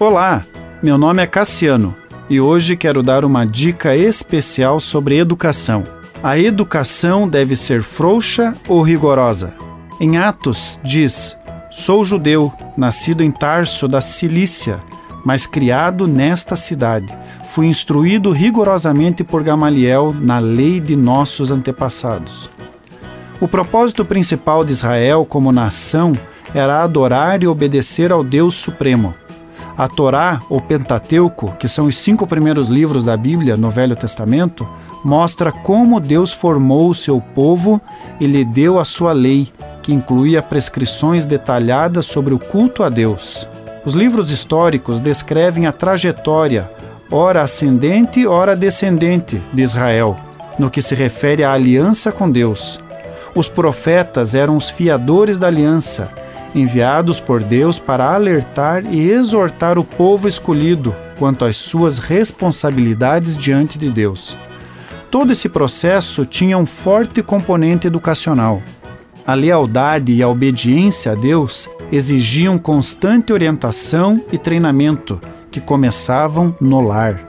Olá, meu nome é Cassiano e hoje quero dar uma dica especial sobre educação. A educação deve ser frouxa ou rigorosa? Em Atos diz: Sou judeu, nascido em Tarso da Cilícia, mas criado nesta cidade. Fui instruído rigorosamente por Gamaliel na lei de nossos antepassados. O propósito principal de Israel como nação era adorar e obedecer ao Deus Supremo. A Torá, ou Pentateuco, que são os cinco primeiros livros da Bíblia no Velho Testamento, mostra como Deus formou o seu povo e lhe deu a sua lei, que incluía prescrições detalhadas sobre o culto a Deus. Os livros históricos descrevem a trajetória, ora ascendente, ora descendente, de Israel, no que se refere à aliança com Deus. Os profetas eram os fiadores da aliança enviados por Deus para alertar e exortar o povo escolhido quanto às suas responsabilidades diante de Deus. Todo esse processo tinha um forte componente educacional. A lealdade e a obediência a Deus exigiam constante orientação e treinamento que começavam no lar.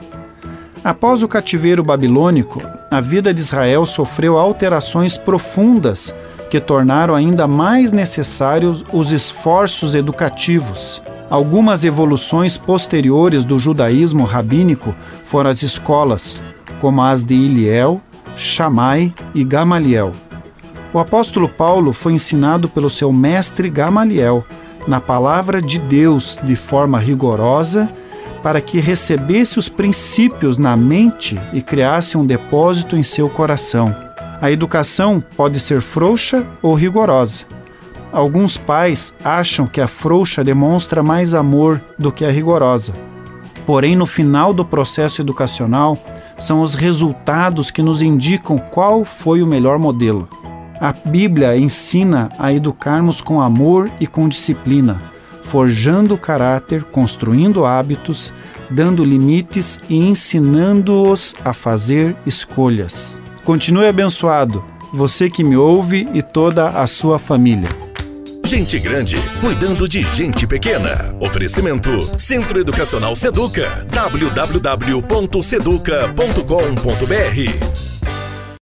Após o cativeiro babilônico, a vida de Israel sofreu alterações profundas que tornaram ainda mais necessários os esforços educativos. Algumas evoluções posteriores do judaísmo rabínico foram as escolas, como as de Iliel, Shammai e Gamaliel. O apóstolo Paulo foi ensinado pelo seu mestre Gamaliel na palavra de Deus de forma rigorosa para que recebesse os princípios na mente e criasse um depósito em seu coração. A educação pode ser frouxa ou rigorosa. Alguns pais acham que a frouxa demonstra mais amor do que a rigorosa. Porém, no final do processo educacional, são os resultados que nos indicam qual foi o melhor modelo. A Bíblia ensina a educarmos com amor e com disciplina, forjando caráter, construindo hábitos, dando limites e ensinando-os a fazer escolhas. Continue abençoado, você que me ouve e toda a sua família. Gente grande cuidando de gente pequena. Oferecimento Centro Educacional Seduca. www.seduca.com.br